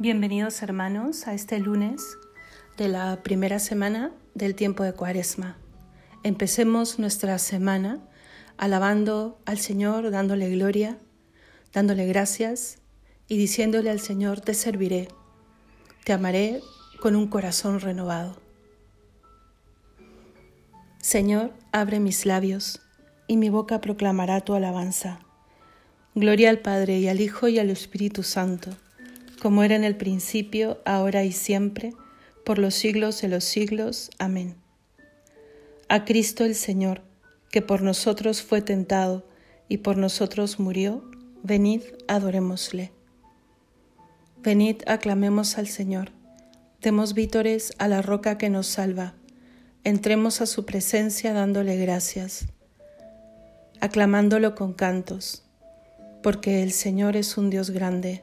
Bienvenidos hermanos a este lunes de la primera semana del tiempo de Cuaresma. Empecemos nuestra semana alabando al Señor, dándole gloria, dándole gracias y diciéndole al Señor, te serviré, te amaré con un corazón renovado. Señor, abre mis labios y mi boca proclamará tu alabanza. Gloria al Padre y al Hijo y al Espíritu Santo como era en el principio, ahora y siempre, por los siglos de los siglos. Amén. A Cristo el Señor, que por nosotros fue tentado y por nosotros murió, venid, adorémosle. Venid, aclamemos al Señor, demos vítores a la roca que nos salva, entremos a su presencia dándole gracias, aclamándolo con cantos, porque el Señor es un Dios grande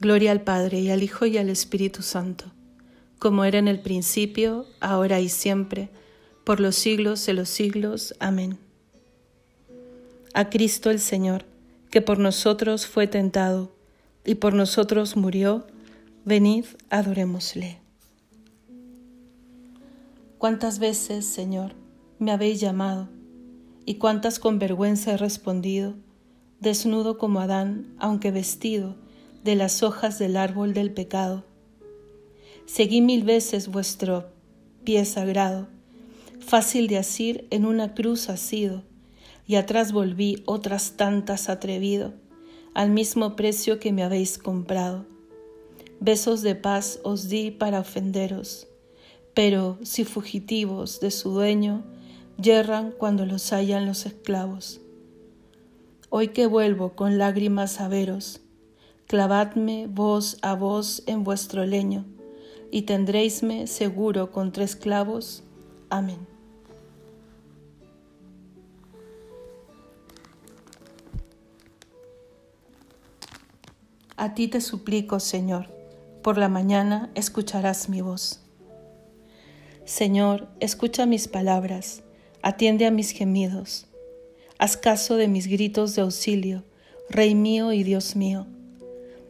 Gloria al Padre y al Hijo y al Espíritu Santo, como era en el principio, ahora y siempre, por los siglos de los siglos. Amén. A Cristo el Señor, que por nosotros fue tentado y por nosotros murió, venid, adorémosle. ¿Cuántas veces, Señor, me habéis llamado y cuántas con vergüenza he respondido, desnudo como Adán, aunque vestido, de las hojas del árbol del pecado. Seguí mil veces vuestro pie sagrado, fácil de asir en una cruz asido, y atrás volví otras tantas atrevido, al mismo precio que me habéis comprado. Besos de paz os di para ofenderos, pero si fugitivos de su dueño, yerran cuando los hallan los esclavos. Hoy que vuelvo con lágrimas a veros, clavadme vos a vos en vuestro leño, y tendréisme seguro con tres clavos. Amén. A ti te suplico, Señor, por la mañana escucharás mi voz. Señor, escucha mis palabras, atiende a mis gemidos, haz caso de mis gritos de auxilio, Rey mío y Dios mío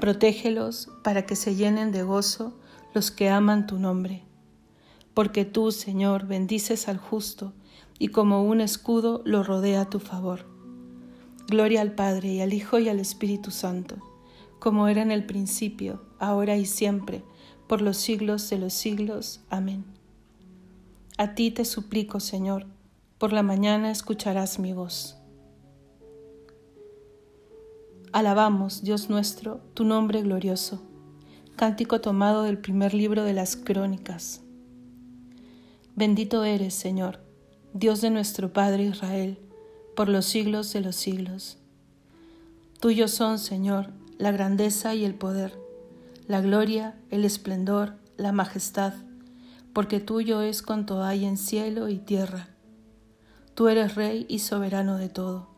Protégelos para que se llenen de gozo los que aman tu nombre. Porque tú, Señor, bendices al justo y como un escudo lo rodea a tu favor. Gloria al Padre y al Hijo y al Espíritu Santo, como era en el principio, ahora y siempre, por los siglos de los siglos. Amén. A ti te suplico, Señor, por la mañana escucharás mi voz. Alabamos, Dios nuestro, tu nombre glorioso. Cántico tomado del primer libro de las Crónicas. Bendito eres, Señor, Dios de nuestro Padre Israel, por los siglos de los siglos. Tuyos son, Señor, la grandeza y el poder, la gloria, el esplendor, la majestad, porque tuyo es cuanto hay en cielo y tierra. Tú eres Rey y soberano de todo.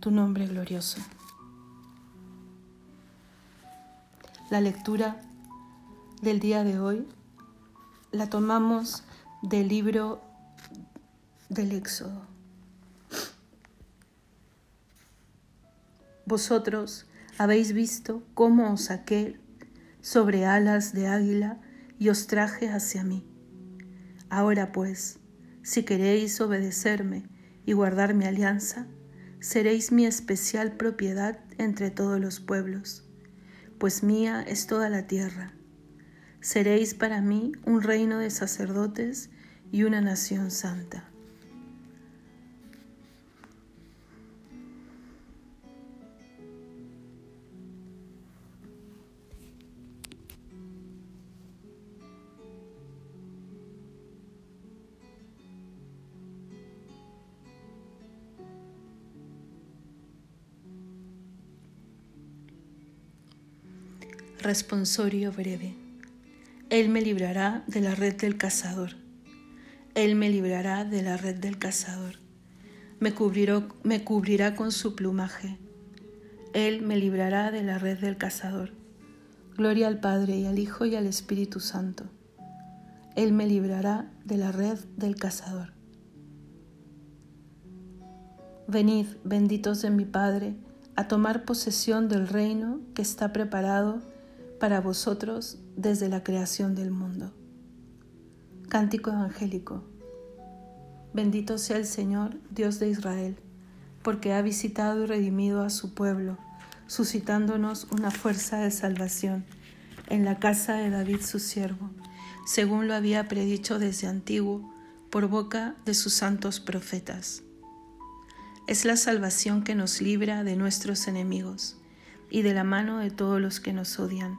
tu nombre glorioso. La lectura del día de hoy la tomamos del libro del Éxodo. Vosotros habéis visto cómo os saqué sobre alas de águila y os traje hacia mí. Ahora pues, si queréis obedecerme y guardar mi alianza, seréis mi especial propiedad entre todos los pueblos, pues mía es toda la tierra Seréis para mí un reino de sacerdotes y una nación santa. Responsorio breve. Él me librará de la red del cazador. Él me librará de la red del cazador. Me, cubrirá con su plumaje. Él me librará de la red del cazador. Gloria al Padre y al Hijo y al Espíritu Santo. Él me librará de la red del cazador. Venid, benditos de mi Padre, a tomar posesión del reino que está preparado para vosotros desde la creación del mundo. Cántico Evangélico. Bendito sea el Señor, Dios de Israel, porque ha visitado y redimido a su pueblo, suscitándonos una fuerza de salvación en la casa de David su siervo, según lo había predicho desde antiguo por boca de sus santos profetas. Es la salvación que nos libra de nuestros enemigos y de la mano de todos los que nos odian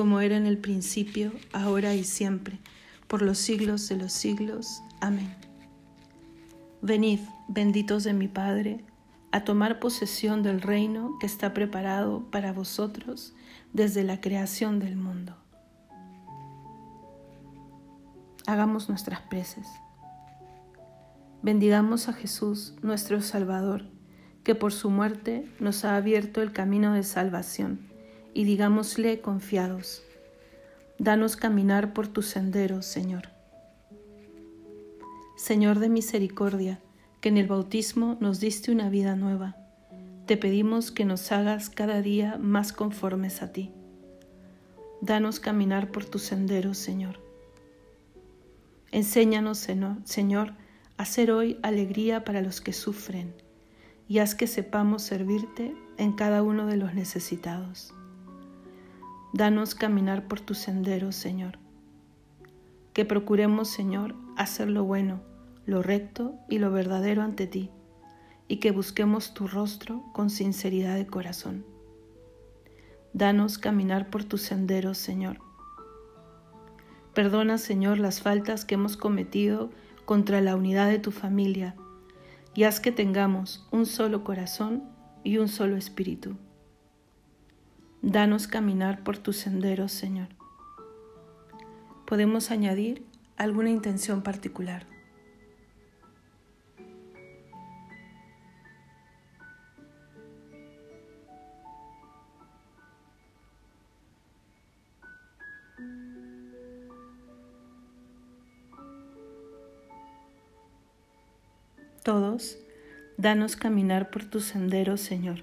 como era en el principio, ahora y siempre, por los siglos de los siglos. Amén. Venid, benditos de mi Padre, a tomar posesión del reino que está preparado para vosotros desde la creación del mundo. Hagamos nuestras preces. Bendigamos a Jesús, nuestro Salvador, que por su muerte nos ha abierto el camino de salvación y digámosle confiados, danos caminar por tus senderos, Señor. Señor de misericordia, que en el bautismo nos diste una vida nueva, te pedimos que nos hagas cada día más conformes a ti. Danos caminar por tus senderos, Señor. Enséñanos, Señor, a hacer hoy alegría para los que sufren y haz que sepamos servirte en cada uno de los necesitados. Danos caminar por tus senderos, Señor. que procuremos, Señor, hacer lo bueno, lo recto y lo verdadero ante ti, y que busquemos tu rostro con sinceridad de corazón. Danos caminar por tus senderos, Señor. Perdona, Señor, las faltas que hemos cometido contra la unidad de tu familia, y haz que tengamos un solo corazón y un solo espíritu. Danos caminar por tus senderos, Señor. Podemos añadir alguna intención particular. Todos, danos caminar por tus senderos, Señor.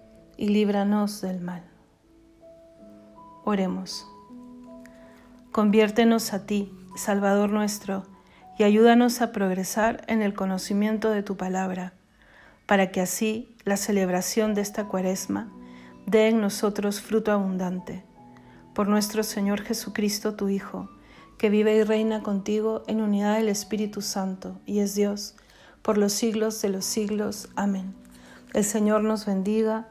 y líbranos del mal. Oremos. Conviértenos a ti, Salvador nuestro, y ayúdanos a progresar en el conocimiento de tu palabra, para que así la celebración de esta cuaresma dé en nosotros fruto abundante. Por nuestro Señor Jesucristo, tu Hijo, que vive y reina contigo en unidad del Espíritu Santo, y es Dios, por los siglos de los siglos. Amén. El Señor nos bendiga